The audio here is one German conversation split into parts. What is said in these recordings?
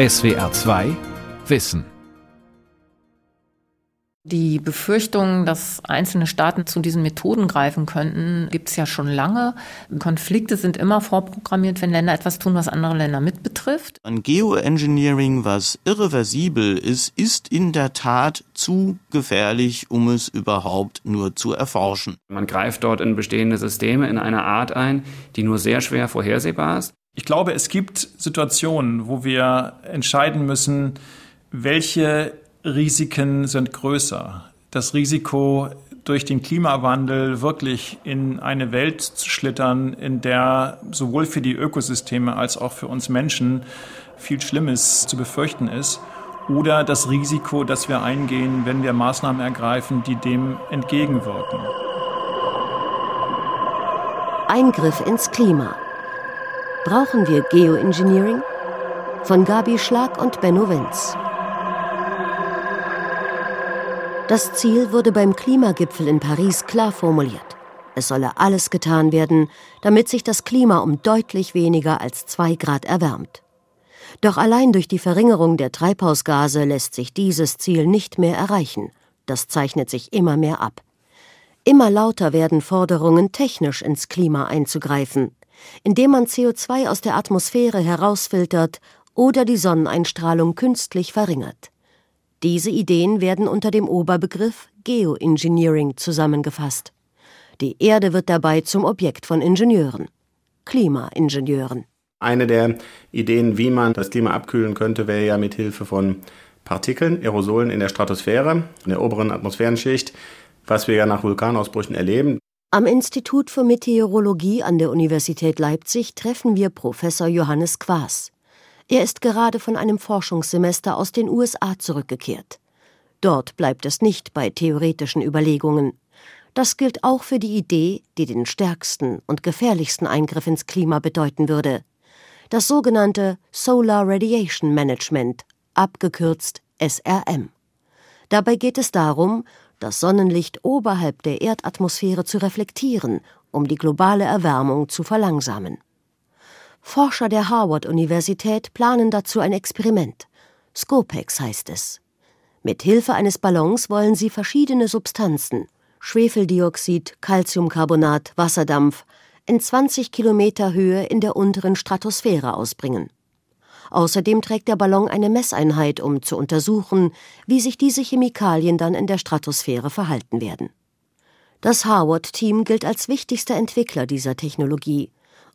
SWR 2 Wissen die Befürchtung, dass einzelne Staaten zu diesen Methoden greifen könnten, gibt es ja schon lange. Konflikte sind immer vorprogrammiert, wenn Länder etwas tun, was andere Länder mitbetrifft. Ein Geoengineering, was irreversibel ist, ist in der Tat zu gefährlich, um es überhaupt nur zu erforschen. Man greift dort in bestehende Systeme in einer Art ein, die nur sehr schwer vorhersehbar ist. Ich glaube, es gibt Situationen, wo wir entscheiden müssen, welche Risiken sind größer. Das Risiko, durch den Klimawandel wirklich in eine Welt zu schlittern, in der sowohl für die Ökosysteme als auch für uns Menschen viel Schlimmes zu befürchten ist. Oder das Risiko, das wir eingehen, wenn wir Maßnahmen ergreifen, die dem entgegenwirken. Eingriff ins Klima. Brauchen wir Geoengineering? Von Gabi Schlag und Benno Wenz. Das Ziel wurde beim Klimagipfel in Paris klar formuliert. Es solle alles getan werden, damit sich das Klima um deutlich weniger als zwei Grad erwärmt. Doch allein durch die Verringerung der Treibhausgase lässt sich dieses Ziel nicht mehr erreichen. Das zeichnet sich immer mehr ab. Immer lauter werden Forderungen, technisch ins Klima einzugreifen, indem man CO2 aus der Atmosphäre herausfiltert oder die Sonneneinstrahlung künstlich verringert. Diese Ideen werden unter dem Oberbegriff Geoengineering zusammengefasst. Die Erde wird dabei zum Objekt von Ingenieuren, Klimaingenieuren. Eine der Ideen, wie man das Klima abkühlen könnte, wäre ja mit Hilfe von Partikeln, Aerosolen in der Stratosphäre, in der oberen Atmosphärenschicht, was wir ja nach Vulkanausbrüchen erleben. Am Institut für Meteorologie an der Universität Leipzig treffen wir Professor Johannes Quaas. Er ist gerade von einem Forschungssemester aus den USA zurückgekehrt. Dort bleibt es nicht bei theoretischen Überlegungen. Das gilt auch für die Idee, die den stärksten und gefährlichsten Eingriff ins Klima bedeuten würde. Das sogenannte Solar Radiation Management, abgekürzt SRM. Dabei geht es darum, das Sonnenlicht oberhalb der Erdatmosphäre zu reflektieren, um die globale Erwärmung zu verlangsamen. Forscher der Harvard-Universität planen dazu ein Experiment. Scopex heißt es. Mit Hilfe eines Ballons wollen sie verschiedene Substanzen Schwefeldioxid, Calciumcarbonat, Wasserdampf in 20 Kilometer Höhe in der unteren Stratosphäre ausbringen. Außerdem trägt der Ballon eine Messeinheit, um zu untersuchen, wie sich diese Chemikalien dann in der Stratosphäre verhalten werden. Das Harvard-Team gilt als wichtigster Entwickler dieser Technologie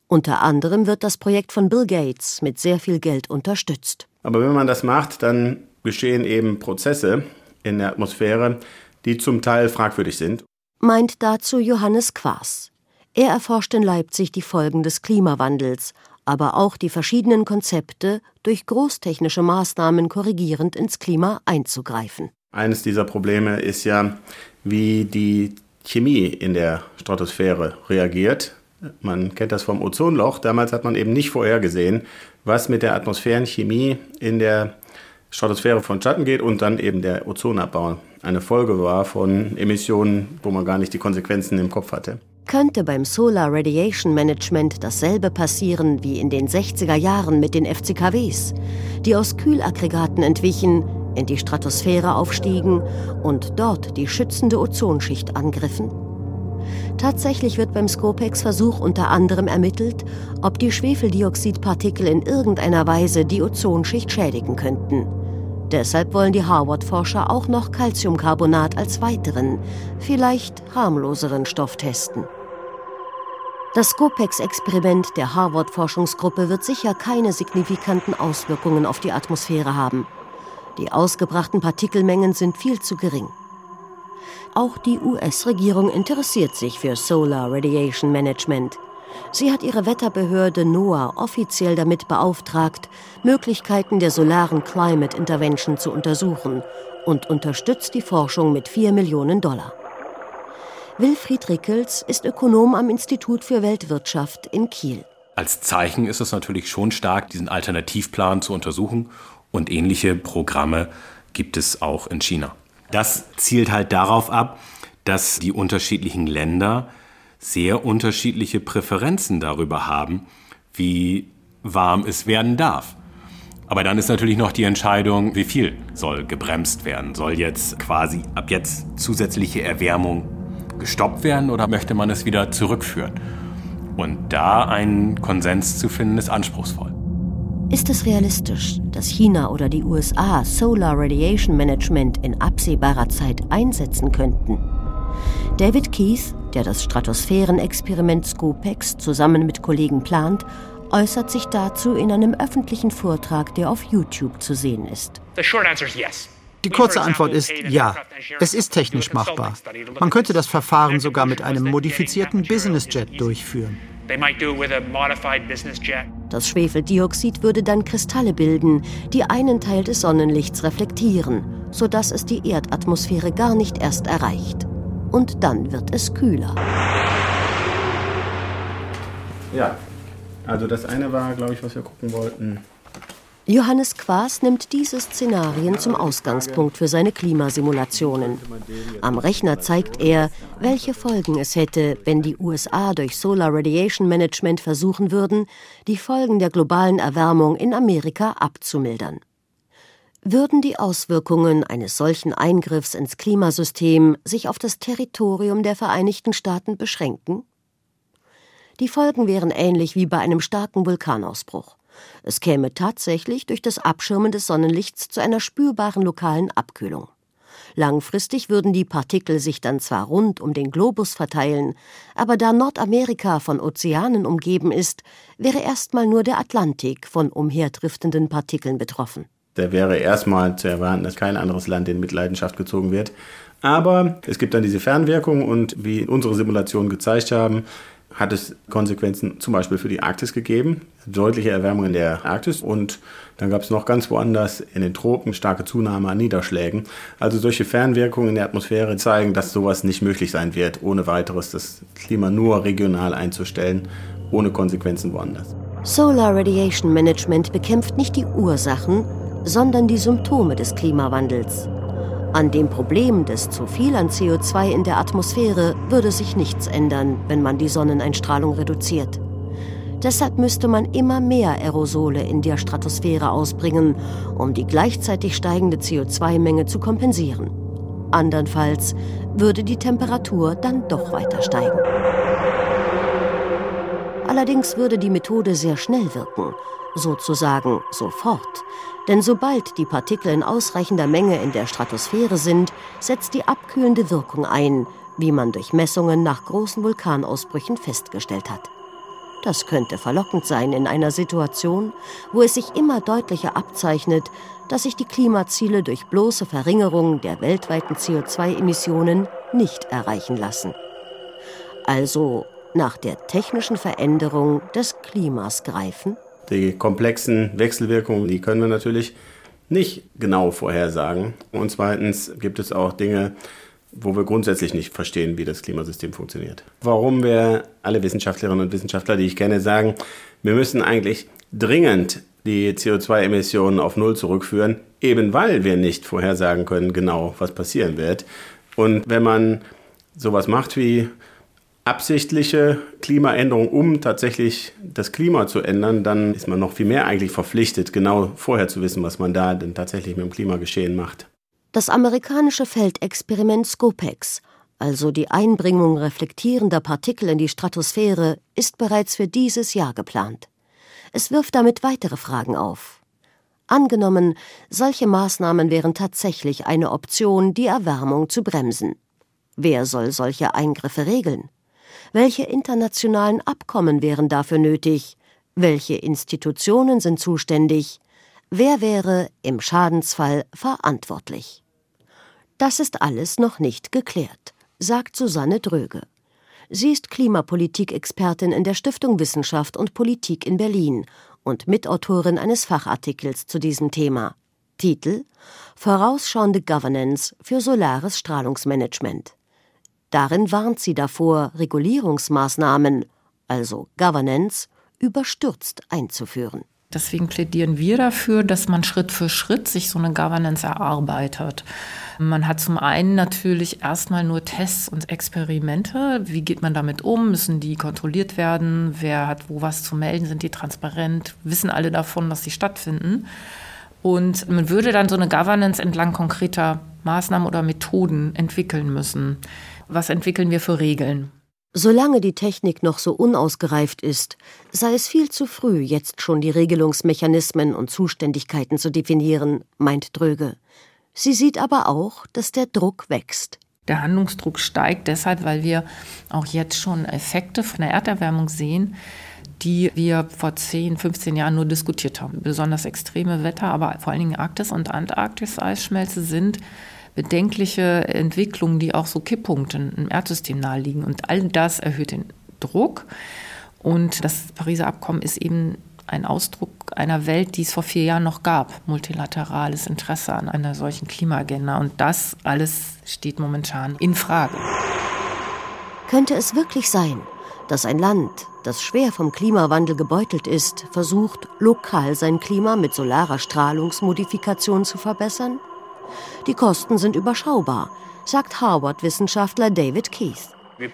unter anderem wird das Projekt von Bill Gates mit sehr viel Geld unterstützt. Aber wenn man das macht, dann geschehen eben Prozesse in der Atmosphäre, die zum Teil fragwürdig sind. Meint dazu Johannes Quaas. Er erforscht in Leipzig die Folgen des Klimawandels, aber auch die verschiedenen Konzepte, durch großtechnische Maßnahmen korrigierend ins Klima einzugreifen. Eines dieser Probleme ist ja, wie die Chemie in der Stratosphäre reagiert man kennt das vom Ozonloch. Damals hat man eben nicht vorhergesehen, was mit der Atmosphärenchemie in der Stratosphäre vonstatten geht und dann eben der Ozonabbau eine Folge war von Emissionen, wo man gar nicht die Konsequenzen im Kopf hatte. Könnte beim Solar Radiation Management dasselbe passieren wie in den 60er Jahren mit den FCKWs, die aus Kühlaggregaten entwichen, in die Stratosphäre aufstiegen und dort die schützende Ozonschicht angriffen? Tatsächlich wird beim Scopex-Versuch unter anderem ermittelt, ob die Schwefeldioxidpartikel in irgendeiner Weise die Ozonschicht schädigen könnten. Deshalb wollen die Harvard-Forscher auch noch Calciumcarbonat als weiteren, vielleicht harmloseren Stoff testen. Das Scopex-Experiment der Harvard-Forschungsgruppe wird sicher keine signifikanten Auswirkungen auf die Atmosphäre haben. Die ausgebrachten Partikelmengen sind viel zu gering. Auch die US-Regierung interessiert sich für Solar Radiation Management. Sie hat ihre Wetterbehörde NOAA offiziell damit beauftragt, Möglichkeiten der solaren Climate Intervention zu untersuchen und unterstützt die Forschung mit 4 Millionen Dollar. Wilfried Rickels ist Ökonom am Institut für Weltwirtschaft in Kiel. Als Zeichen ist es natürlich schon stark, diesen Alternativplan zu untersuchen und ähnliche Programme gibt es auch in China. Das zielt halt darauf ab, dass die unterschiedlichen Länder sehr unterschiedliche Präferenzen darüber haben, wie warm es werden darf. Aber dann ist natürlich noch die Entscheidung, wie viel soll gebremst werden? Soll jetzt quasi ab jetzt zusätzliche Erwärmung gestoppt werden oder möchte man es wieder zurückführen? Und da einen Konsens zu finden, ist anspruchsvoll. Ist es realistisch, dass China oder die USA Solar Radiation Management in absehbarer Zeit einsetzen könnten? David Keith, der das Stratosphärenexperiment Scopex zusammen mit Kollegen plant, äußert sich dazu in einem öffentlichen Vortrag, der auf YouTube zu sehen ist. Die kurze Antwort ist ja. Es ist technisch machbar. Man könnte das Verfahren sogar mit einem modifizierten Business Jet durchführen. Das Schwefeldioxid würde dann Kristalle bilden, die einen Teil des Sonnenlichts reflektieren, sodass es die Erdatmosphäre gar nicht erst erreicht. Und dann wird es kühler. Ja, also das eine war, glaube ich, was wir gucken wollten. Johannes Quaas nimmt diese Szenarien zum Ausgangspunkt für seine Klimasimulationen. Am Rechner zeigt er, welche Folgen es hätte, wenn die USA durch Solar Radiation Management versuchen würden, die Folgen der globalen Erwärmung in Amerika abzumildern. Würden die Auswirkungen eines solchen Eingriffs ins Klimasystem sich auf das Territorium der Vereinigten Staaten beschränken? Die Folgen wären ähnlich wie bei einem starken Vulkanausbruch. Es käme tatsächlich durch das Abschirmen des Sonnenlichts zu einer spürbaren lokalen Abkühlung. Langfristig würden die Partikel sich dann zwar rund um den Globus verteilen, aber da Nordamerika von Ozeanen umgeben ist, wäre erstmal nur der Atlantik von umherdriftenden Partikeln betroffen. Da wäre erstmal zu erwarten, dass kein anderes Land in Mitleidenschaft gezogen wird. Aber es gibt dann diese Fernwirkung und wie unsere Simulationen gezeigt haben, hat es Konsequenzen zum Beispiel für die Arktis gegeben, deutliche Erwärmung in der Arktis und dann gab es noch ganz woanders in den Tropen starke Zunahme an Niederschlägen. Also solche Fernwirkungen in der Atmosphäre zeigen, dass sowas nicht möglich sein wird, ohne weiteres das Klima nur regional einzustellen, ohne Konsequenzen woanders. Solar Radiation Management bekämpft nicht die Ursachen, sondern die Symptome des Klimawandels. An dem Problem des zu viel an CO2 in der Atmosphäre würde sich nichts ändern, wenn man die Sonneneinstrahlung reduziert. Deshalb müsste man immer mehr Aerosole in der Stratosphäre ausbringen, um die gleichzeitig steigende CO2-Menge zu kompensieren. Andernfalls würde die Temperatur dann doch weiter steigen. Allerdings würde die Methode sehr schnell wirken, sozusagen sofort. Denn sobald die Partikel in ausreichender Menge in der Stratosphäre sind, setzt die abkühlende Wirkung ein, wie man durch Messungen nach großen Vulkanausbrüchen festgestellt hat. Das könnte verlockend sein in einer Situation, wo es sich immer deutlicher abzeichnet, dass sich die Klimaziele durch bloße Verringerung der weltweiten CO2-Emissionen nicht erreichen lassen. Also nach der technischen Veränderung des Klimas greifen? Die komplexen Wechselwirkungen, die können wir natürlich nicht genau vorhersagen. Und zweitens gibt es auch Dinge, wo wir grundsätzlich nicht verstehen, wie das Klimasystem funktioniert. Warum wir alle Wissenschaftlerinnen und Wissenschaftler, die ich kenne, sagen, wir müssen eigentlich dringend die CO2-Emissionen auf Null zurückführen, eben weil wir nicht vorhersagen können genau, was passieren wird. Und wenn man sowas macht wie absichtliche Klimaänderung, um tatsächlich das Klima zu ändern, dann ist man noch viel mehr eigentlich verpflichtet, genau vorher zu wissen, was man da denn tatsächlich mit dem Klimageschehen macht. Das amerikanische Feldexperiment Scopex, also die Einbringung reflektierender Partikel in die Stratosphäre, ist bereits für dieses Jahr geplant. Es wirft damit weitere Fragen auf. Angenommen, solche Maßnahmen wären tatsächlich eine Option, die Erwärmung zu bremsen. Wer soll solche Eingriffe regeln? Welche internationalen Abkommen wären dafür nötig? Welche Institutionen sind zuständig? Wer wäre im Schadensfall verantwortlich? Das ist alles noch nicht geklärt, sagt Susanne Dröge. Sie ist Klimapolitik-Expertin in der Stiftung Wissenschaft und Politik in Berlin und Mitautorin eines Fachartikels zu diesem Thema. Titel Vorausschauende Governance für solares Strahlungsmanagement. Darin warnt sie davor, Regulierungsmaßnahmen, also Governance, überstürzt einzuführen. Deswegen plädieren wir dafür, dass man Schritt für Schritt sich so eine Governance erarbeitet. Man hat zum einen natürlich erstmal nur Tests und Experimente. Wie geht man damit um? Müssen die kontrolliert werden? Wer hat wo was zu melden? Sind die transparent? Wissen alle davon, dass sie stattfinden? Und man würde dann so eine Governance entlang konkreter Maßnahmen oder Methoden entwickeln müssen. Was entwickeln wir für Regeln? Solange die Technik noch so unausgereift ist, sei es viel zu früh, jetzt schon die Regelungsmechanismen und Zuständigkeiten zu definieren, meint Dröge. Sie sieht aber auch, dass der Druck wächst. Der Handlungsdruck steigt deshalb, weil wir auch jetzt schon Effekte von der Erderwärmung sehen, die wir vor 10, 15 Jahren nur diskutiert haben. Besonders extreme Wetter, aber vor allen Dingen Arktis und Antarktis-Eisschmelze sind bedenkliche Entwicklungen, die auch so Kipppunkten im Erdsystem naheliegen. Und all das erhöht den Druck. Und das Pariser Abkommen ist eben ein Ausdruck einer Welt, die es vor vier Jahren noch gab. Multilaterales Interesse an einer solchen Klimaagenda. Und das alles steht momentan in Frage. Könnte es wirklich sein, dass ein Land, das schwer vom Klimawandel gebeutelt ist, versucht, lokal sein Klima mit solarer Strahlungsmodifikation zu verbessern? Die Kosten sind überschaubar, sagt Harvard-Wissenschaftler David Keith. Wir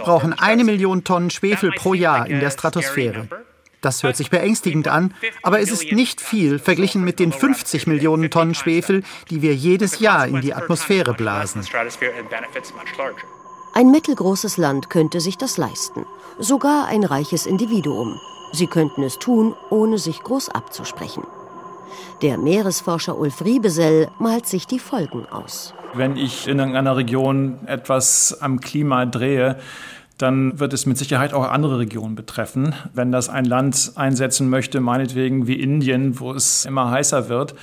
brauchen eine Million Tonnen Schwefel pro Jahr in der Stratosphäre. Das hört sich beängstigend an, aber es ist nicht viel verglichen mit den 50 Millionen Tonnen Schwefel, die wir jedes Jahr in die Atmosphäre blasen. Ein mittelgroßes Land könnte sich das leisten, sogar ein reiches Individuum. Sie könnten es tun, ohne sich groß abzusprechen. Der Meeresforscher Ulf Riebesell malt sich die Folgen aus. Wenn ich in einer Region etwas am Klima drehe, dann wird es mit Sicherheit auch andere Regionen betreffen. Wenn das ein Land einsetzen möchte, meinetwegen wie Indien, wo es immer heißer wird,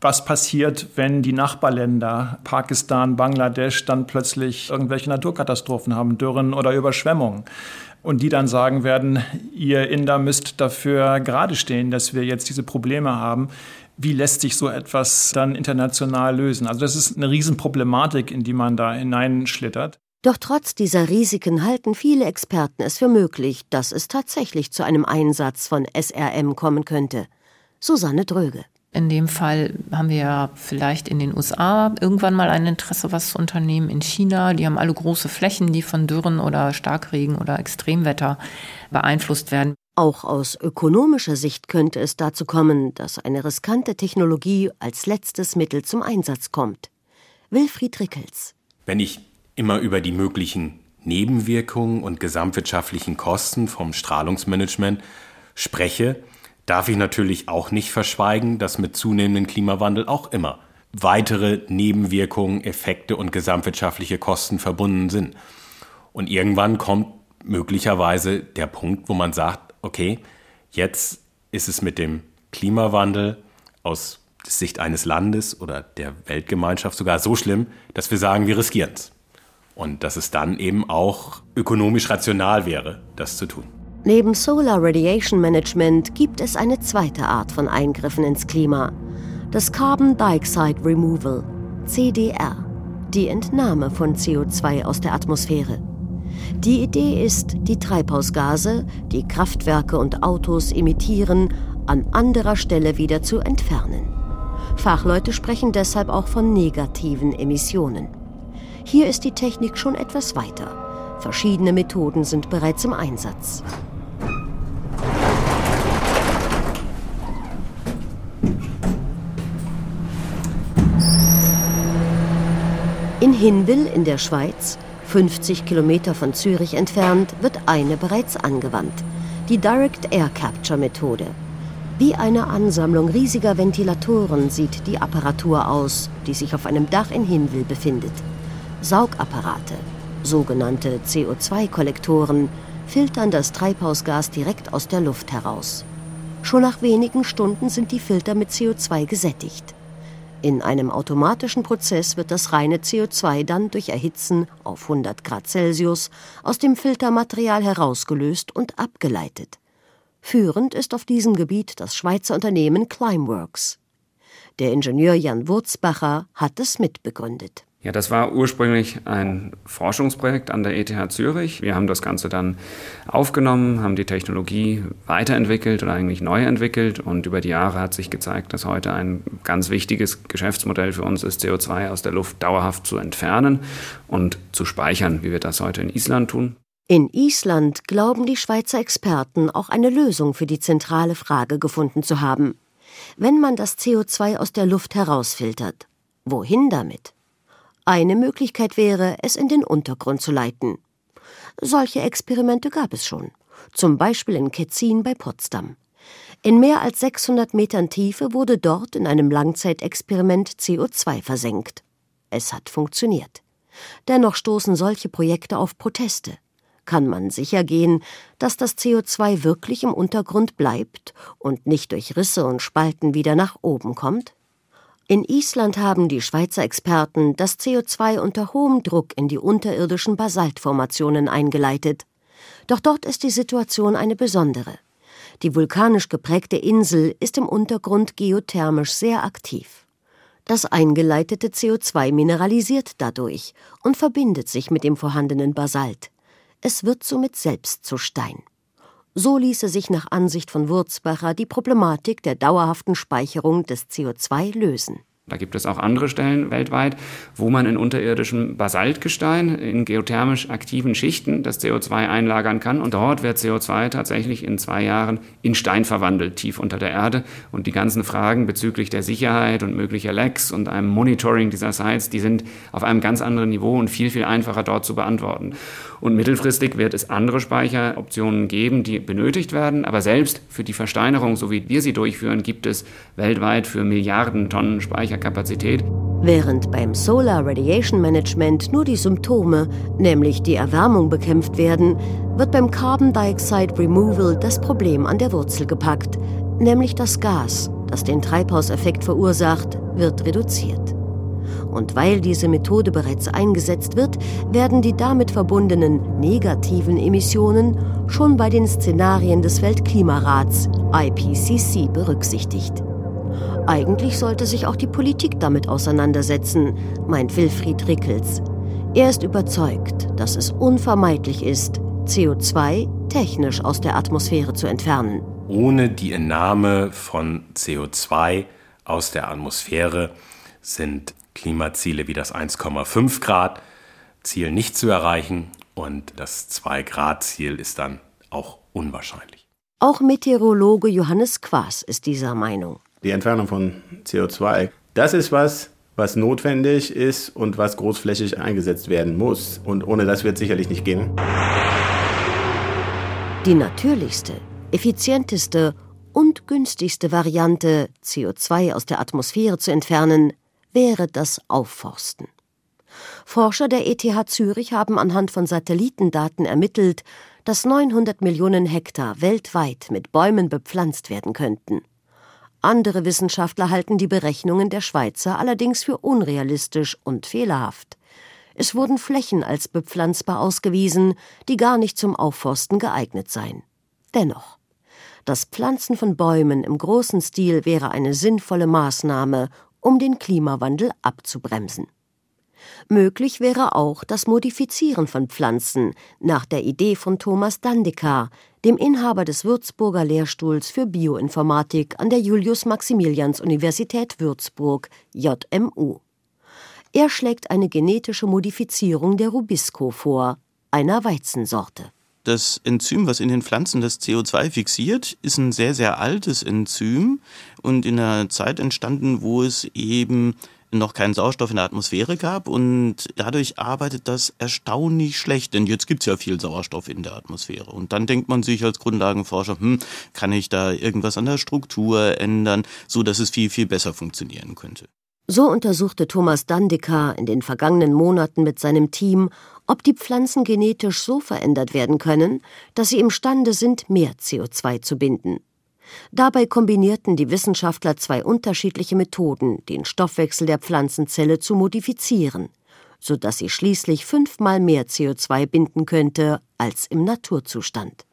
was passiert, wenn die Nachbarländer, Pakistan, Bangladesch, dann plötzlich irgendwelche Naturkatastrophen haben, Dürren oder Überschwemmungen? Und die dann sagen werden, ihr Inder müsst dafür gerade stehen, dass wir jetzt diese Probleme haben wie lässt sich so etwas dann international lösen? Also das ist eine Riesenproblematik, in die man da hineinschlittert. Doch trotz dieser Risiken halten viele Experten es für möglich, dass es tatsächlich zu einem Einsatz von SRM kommen könnte. Susanne Dröge. In dem Fall haben wir ja vielleicht in den USA irgendwann mal ein Interesse, was zu unternehmen. In China, die haben alle große Flächen, die von Dürren oder Starkregen oder Extremwetter beeinflusst werden. Auch aus ökonomischer Sicht könnte es dazu kommen, dass eine riskante Technologie als letztes Mittel zum Einsatz kommt. Wilfried Rickels. Wenn ich immer über die möglichen Nebenwirkungen und gesamtwirtschaftlichen Kosten vom Strahlungsmanagement spreche, darf ich natürlich auch nicht verschweigen, dass mit zunehmendem Klimawandel auch immer weitere Nebenwirkungen, Effekte und gesamtwirtschaftliche Kosten verbunden sind. Und irgendwann kommt möglicherweise der Punkt, wo man sagt, okay, jetzt ist es mit dem Klimawandel aus Sicht eines Landes oder der Weltgemeinschaft sogar so schlimm, dass wir sagen, wir riskieren es. Und dass es dann eben auch ökonomisch rational wäre, das zu tun. Neben Solar Radiation Management gibt es eine zweite Art von Eingriffen ins Klima. Das Carbon Dioxide Removal, CDR, die Entnahme von CO2 aus der Atmosphäre. Die Idee ist, die Treibhausgase, die Kraftwerke und Autos emittieren, an anderer Stelle wieder zu entfernen. Fachleute sprechen deshalb auch von negativen Emissionen. Hier ist die Technik schon etwas weiter. Verschiedene Methoden sind bereits im Einsatz. In Hinwil in der Schweiz 50 Kilometer von Zürich entfernt wird eine bereits angewandt, die Direct Air Capture Methode. Wie eine Ansammlung riesiger Ventilatoren sieht die Apparatur aus, die sich auf einem Dach in Hinwil befindet. Saugapparate, sogenannte CO2-Kollektoren, filtern das Treibhausgas direkt aus der Luft heraus. Schon nach wenigen Stunden sind die Filter mit CO2 gesättigt. In einem automatischen Prozess wird das reine CO2 dann durch Erhitzen auf 100 Grad Celsius aus dem Filtermaterial herausgelöst und abgeleitet. Führend ist auf diesem Gebiet das Schweizer Unternehmen Climeworks. Der Ingenieur Jan Wurzbacher hat es mitbegründet. Ja, das war ursprünglich ein Forschungsprojekt an der ETH Zürich. Wir haben das Ganze dann aufgenommen, haben die Technologie weiterentwickelt oder eigentlich neu entwickelt und über die Jahre hat sich gezeigt, dass heute ein ganz wichtiges Geschäftsmodell für uns ist, CO2 aus der Luft dauerhaft zu entfernen und zu speichern, wie wir das heute in Island tun. In Island glauben die Schweizer Experten auch eine Lösung für die zentrale Frage gefunden zu haben. Wenn man das CO2 aus der Luft herausfiltert, wohin damit? Eine Möglichkeit wäre, es in den Untergrund zu leiten. Solche Experimente gab es schon, zum Beispiel in Ketzin bei Potsdam. In mehr als 600 Metern Tiefe wurde dort in einem Langzeitexperiment CO2 versenkt. Es hat funktioniert. Dennoch stoßen solche Projekte auf Proteste. Kann man sicher gehen, dass das CO2 wirklich im Untergrund bleibt und nicht durch Risse und Spalten wieder nach oben kommt? In Island haben die Schweizer Experten das CO2 unter hohem Druck in die unterirdischen Basaltformationen eingeleitet. Doch dort ist die Situation eine besondere. Die vulkanisch geprägte Insel ist im Untergrund geothermisch sehr aktiv. Das eingeleitete CO2 mineralisiert dadurch und verbindet sich mit dem vorhandenen Basalt. Es wird somit selbst zu Stein. So ließe sich nach Ansicht von Wurzbacher die Problematik der dauerhaften Speicherung des CO2 lösen. Da gibt es auch andere Stellen weltweit, wo man in unterirdischem Basaltgestein, in geothermisch aktiven Schichten das CO2 einlagern kann. Und dort wird CO2 tatsächlich in zwei Jahren in Stein verwandelt, tief unter der Erde. Und die ganzen Fragen bezüglich der Sicherheit und möglicher Lecks und einem Monitoring dieser Sites, die sind auf einem ganz anderen Niveau und viel, viel einfacher dort zu beantworten. Und mittelfristig wird es andere Speicheroptionen geben, die benötigt werden. Aber selbst für die Versteinerung, so wie wir sie durchführen, gibt es weltweit für Milliarden Tonnen Speicherkapazität. Während beim Solar Radiation Management nur die Symptome, nämlich die Erwärmung, bekämpft werden, wird beim Carbon Dioxide Removal das Problem an der Wurzel gepackt, nämlich das Gas, das den Treibhauseffekt verursacht, wird reduziert. Und weil diese Methode bereits eingesetzt wird, werden die damit verbundenen negativen Emissionen schon bei den Szenarien des Weltklimarats IPCC berücksichtigt. Eigentlich sollte sich auch die Politik damit auseinandersetzen, meint Wilfried Rickels. Er ist überzeugt, dass es unvermeidlich ist, CO2 technisch aus der Atmosphäre zu entfernen. Ohne die Entnahme von CO2 aus der Atmosphäre sind Klimaziele wie das 1,5 Grad Ziel nicht zu erreichen und das 2 Grad Ziel ist dann auch unwahrscheinlich. Auch Meteorologe Johannes Quaas ist dieser Meinung. Die Entfernung von CO2, das ist was, was notwendig ist und was großflächig eingesetzt werden muss. Und ohne das wird sicherlich nicht gehen. Die natürlichste, effizienteste und günstigste Variante, CO2 aus der Atmosphäre zu entfernen, wäre das Aufforsten. Forscher der ETH Zürich haben anhand von Satellitendaten ermittelt, dass 900 Millionen Hektar weltweit mit Bäumen bepflanzt werden könnten. Andere Wissenschaftler halten die Berechnungen der Schweizer allerdings für unrealistisch und fehlerhaft. Es wurden Flächen als bepflanzbar ausgewiesen, die gar nicht zum Aufforsten geeignet seien. Dennoch, das Pflanzen von Bäumen im großen Stil wäre eine sinnvolle Maßnahme, um den Klimawandel abzubremsen. Möglich wäre auch das Modifizieren von Pflanzen nach der Idee von Thomas Dandeker, dem Inhaber des Würzburger Lehrstuhls für Bioinformatik an der Julius-Maximilians-Universität Würzburg JMU. Er schlägt eine genetische Modifizierung der Rubisco vor, einer Weizensorte. Das Enzym, was in den Pflanzen das CO2 fixiert, ist ein sehr, sehr altes Enzym und in einer Zeit entstanden, wo es eben noch keinen Sauerstoff in der Atmosphäre gab und dadurch arbeitet das erstaunlich schlecht, denn jetzt gibt es ja viel Sauerstoff in der Atmosphäre. Und dann denkt man sich als Grundlagenforscher, hm, kann ich da irgendwas an der Struktur ändern, so dass es viel, viel besser funktionieren könnte. So untersuchte Thomas Dandeker in den vergangenen Monaten mit seinem Team, ob die Pflanzen genetisch so verändert werden können, dass sie imstande sind, mehr CO2 zu binden. Dabei kombinierten die Wissenschaftler zwei unterschiedliche Methoden, den Stoffwechsel der Pflanzenzelle zu modifizieren, so dass sie schließlich fünfmal mehr CO2 binden könnte als im Naturzustand.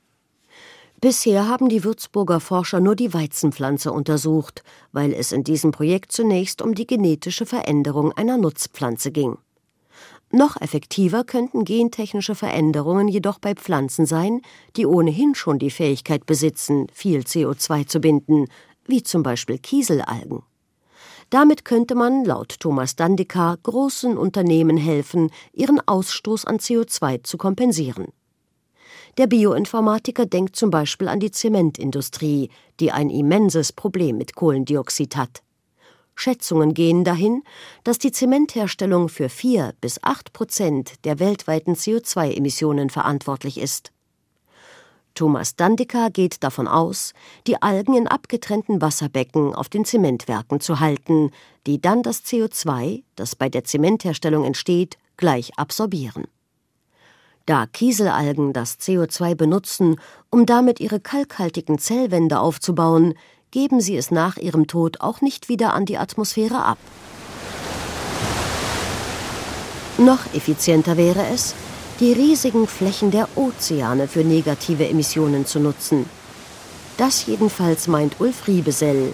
Bisher haben die Würzburger Forscher nur die Weizenpflanze untersucht, weil es in diesem Projekt zunächst um die genetische Veränderung einer Nutzpflanze ging. Noch effektiver könnten gentechnische Veränderungen jedoch bei Pflanzen sein, die ohnehin schon die Fähigkeit besitzen, viel CO2 zu binden, wie zum Beispiel Kieselalgen. Damit könnte man, laut Thomas Dandika, großen Unternehmen helfen, ihren Ausstoß an CO2 zu kompensieren. Der Bioinformatiker denkt zum Beispiel an die Zementindustrie, die ein immenses Problem mit Kohlendioxid hat. Schätzungen gehen dahin, dass die Zementherstellung für vier bis acht Prozent der weltweiten CO2-Emissionen verantwortlich ist. Thomas Dandiker geht davon aus, die Algen in abgetrennten Wasserbecken auf den Zementwerken zu halten, die dann das CO2, das bei der Zementherstellung entsteht, gleich absorbieren. Da Kieselalgen das CO2 benutzen, um damit ihre kalkhaltigen Zellwände aufzubauen, geben sie es nach ihrem Tod auch nicht wieder an die Atmosphäre ab. Noch effizienter wäre es, die riesigen Flächen der Ozeane für negative Emissionen zu nutzen. Das jedenfalls meint Ulf Riebesell,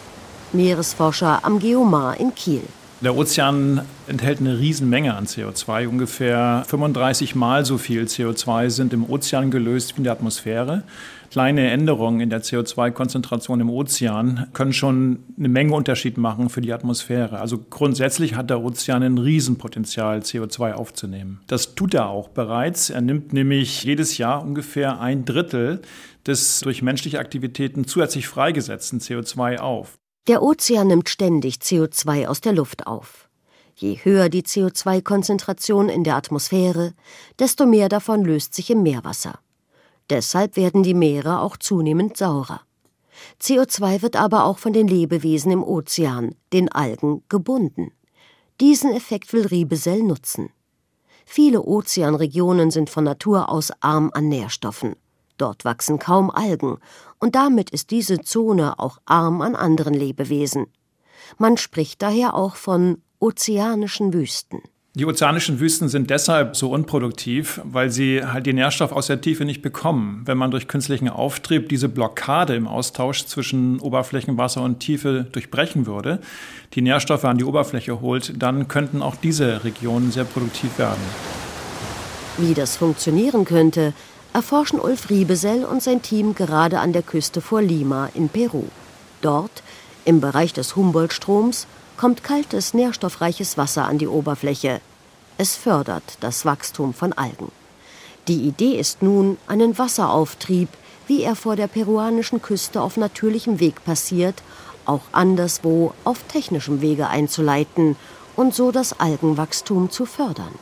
Meeresforscher am Geomar in Kiel. Der Ozean enthält eine Riesenmenge an CO2. Ungefähr 35 Mal so viel CO2 sind im Ozean gelöst wie in der Atmosphäre. Kleine Änderungen in der CO2-Konzentration im Ozean können schon eine Menge Unterschied machen für die Atmosphäre. Also grundsätzlich hat der Ozean ein Riesenpotenzial, CO2 aufzunehmen. Das tut er auch bereits. Er nimmt nämlich jedes Jahr ungefähr ein Drittel des durch menschliche Aktivitäten zusätzlich freigesetzten CO2 auf. Der Ozean nimmt ständig CO2 aus der Luft auf. Je höher die CO2-Konzentration in der Atmosphäre, desto mehr davon löst sich im Meerwasser. Deshalb werden die Meere auch zunehmend saurer. CO2 wird aber auch von den Lebewesen im Ozean, den Algen, gebunden. Diesen Effekt will Riebesell nutzen. Viele Ozeanregionen sind von Natur aus arm an Nährstoffen. Dort wachsen kaum Algen, und damit ist diese Zone auch arm an anderen Lebewesen. Man spricht daher auch von ozeanischen Wüsten. Die ozeanischen Wüsten sind deshalb so unproduktiv, weil sie halt die Nährstoffe aus der Tiefe nicht bekommen. Wenn man durch künstlichen Auftrieb diese Blockade im Austausch zwischen Oberflächenwasser und Tiefe durchbrechen würde, die Nährstoffe an die Oberfläche holt, dann könnten auch diese Regionen sehr produktiv werden. Wie das funktionieren könnte, erforschen Ulf Riebesell und sein Team gerade an der Küste vor Lima in Peru. Dort, im Bereich des Humboldt-Stroms, kommt kaltes, nährstoffreiches Wasser an die Oberfläche. Es fördert das Wachstum von Algen. Die Idee ist nun, einen Wasserauftrieb, wie er vor der peruanischen Küste auf natürlichem Weg passiert, auch anderswo auf technischem Wege einzuleiten und so das Algenwachstum zu fördern.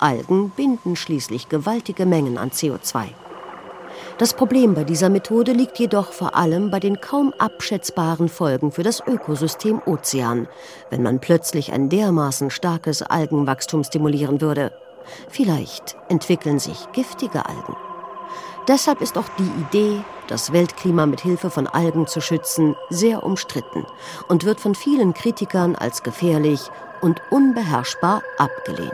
Algen binden schließlich gewaltige Mengen an CO2. Das Problem bei dieser Methode liegt jedoch vor allem bei den kaum abschätzbaren Folgen für das Ökosystem Ozean, wenn man plötzlich ein dermaßen starkes Algenwachstum stimulieren würde. Vielleicht entwickeln sich giftige Algen. Deshalb ist auch die Idee, das Weltklima mit Hilfe von Algen zu schützen, sehr umstritten und wird von vielen Kritikern als gefährlich und unbeherrschbar abgelehnt.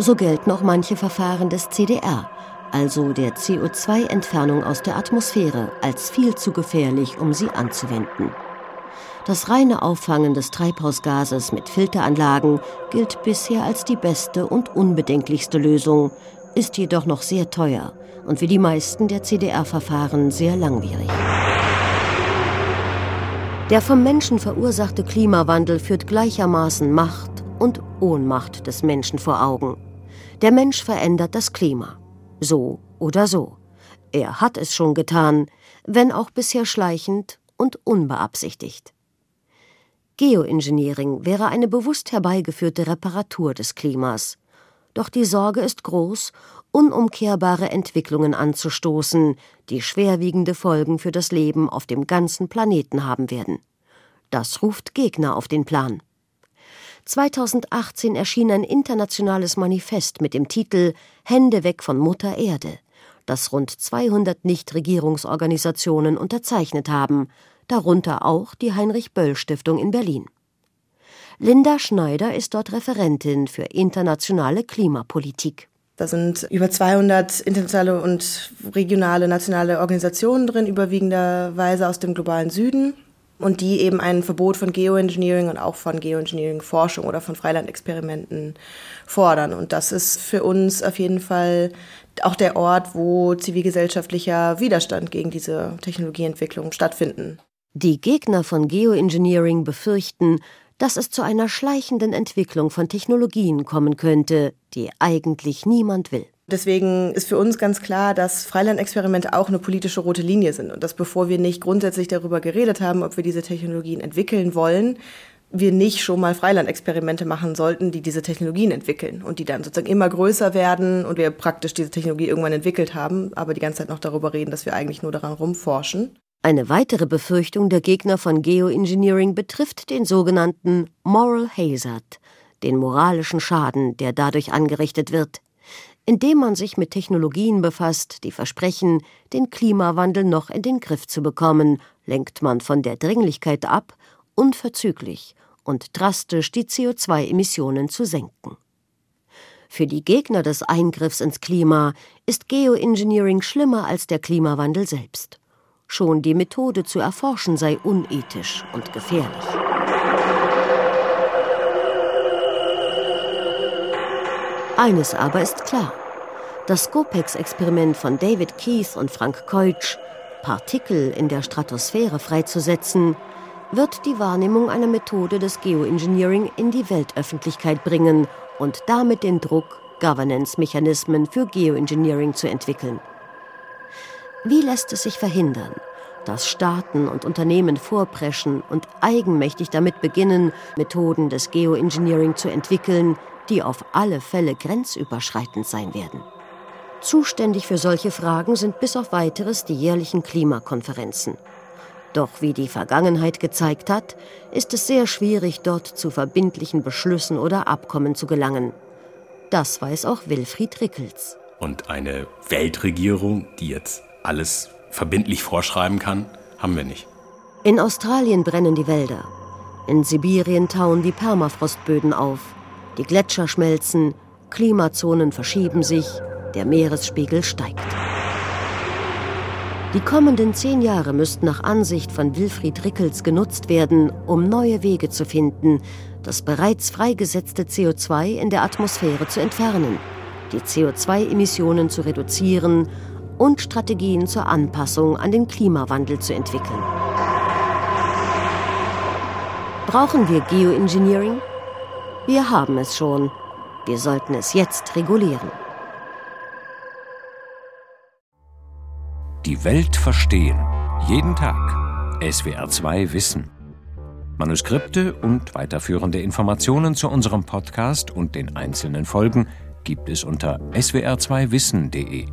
So gelten auch manche Verfahren des CDR, also der CO2-Entfernung aus der Atmosphäre, als viel zu gefährlich, um sie anzuwenden. Das reine Auffangen des Treibhausgases mit Filteranlagen gilt bisher als die beste und unbedenklichste Lösung, ist jedoch noch sehr teuer und wie die meisten der CDR-Verfahren sehr langwierig. Der vom Menschen verursachte Klimawandel führt gleichermaßen Macht und Ohnmacht des Menschen vor Augen. Der Mensch verändert das Klima. So oder so. Er hat es schon getan, wenn auch bisher schleichend und unbeabsichtigt. Geoengineering wäre eine bewusst herbeigeführte Reparatur des Klimas. Doch die Sorge ist groß, unumkehrbare Entwicklungen anzustoßen, die schwerwiegende Folgen für das Leben auf dem ganzen Planeten haben werden. Das ruft Gegner auf den Plan. 2018 erschien ein internationales Manifest mit dem Titel Hände weg von Mutter Erde, das rund 200 Nichtregierungsorganisationen unterzeichnet haben, darunter auch die Heinrich Böll Stiftung in Berlin. Linda Schneider ist dort Referentin für internationale Klimapolitik. Da sind über 200 internationale und regionale, nationale Organisationen drin, überwiegenderweise aus dem globalen Süden. Und die eben ein Verbot von Geoengineering und auch von Geoengineering-Forschung oder von Freilandexperimenten fordern. Und das ist für uns auf jeden Fall auch der Ort, wo zivilgesellschaftlicher Widerstand gegen diese Technologieentwicklung stattfinden. Die Gegner von Geoengineering befürchten, dass es zu einer schleichenden Entwicklung von Technologien kommen könnte, die eigentlich niemand will. Deswegen ist für uns ganz klar, dass Freilandexperimente auch eine politische rote Linie sind und dass bevor wir nicht grundsätzlich darüber geredet haben, ob wir diese Technologien entwickeln wollen, wir nicht schon mal Freilandexperimente machen sollten, die diese Technologien entwickeln und die dann sozusagen immer größer werden und wir praktisch diese Technologie irgendwann entwickelt haben, aber die ganze Zeit noch darüber reden, dass wir eigentlich nur daran rumforschen. Eine weitere Befürchtung der Gegner von Geoengineering betrifft den sogenannten Moral Hazard, den moralischen Schaden, der dadurch angerichtet wird. Indem man sich mit Technologien befasst, die versprechen, den Klimawandel noch in den Griff zu bekommen, lenkt man von der Dringlichkeit ab, unverzüglich und drastisch die CO2-Emissionen zu senken. Für die Gegner des Eingriffs ins Klima ist Geoengineering schlimmer als der Klimawandel selbst. Schon die Methode zu erforschen sei unethisch und gefährlich. Eines aber ist klar. Das Scopex-Experiment von David Keith und Frank Keutsch, Partikel in der Stratosphäre freizusetzen, wird die Wahrnehmung einer Methode des Geoengineering in die Weltöffentlichkeit bringen und damit den Druck, Governance-Mechanismen für Geoengineering zu entwickeln. Wie lässt es sich verhindern, dass Staaten und Unternehmen vorpreschen und eigenmächtig damit beginnen, Methoden des Geoengineering zu entwickeln, die auf alle Fälle grenzüberschreitend sein werden? Zuständig für solche Fragen sind bis auf weiteres die jährlichen Klimakonferenzen. Doch wie die Vergangenheit gezeigt hat, ist es sehr schwierig, dort zu verbindlichen Beschlüssen oder Abkommen zu gelangen. Das weiß auch Wilfried Rickels. Und eine Weltregierung, die jetzt alles verbindlich vorschreiben kann, haben wir nicht. In Australien brennen die Wälder. In Sibirien tauen die Permafrostböden auf. Die Gletscher schmelzen, Klimazonen verschieben sich, der Meeresspiegel steigt. Die kommenden zehn Jahre müssten nach Ansicht von Wilfried Rickels genutzt werden, um neue Wege zu finden, das bereits freigesetzte CO2 in der Atmosphäre zu entfernen, die CO2-Emissionen zu reduzieren und Strategien zur Anpassung an den Klimawandel zu entwickeln. Brauchen wir Geoengineering? Wir haben es schon. Wir sollten es jetzt regulieren. Die Welt verstehen. Jeden Tag. SWR2 Wissen. Manuskripte und weiterführende Informationen zu unserem Podcast und den einzelnen Folgen gibt es unter swr2wissen.de.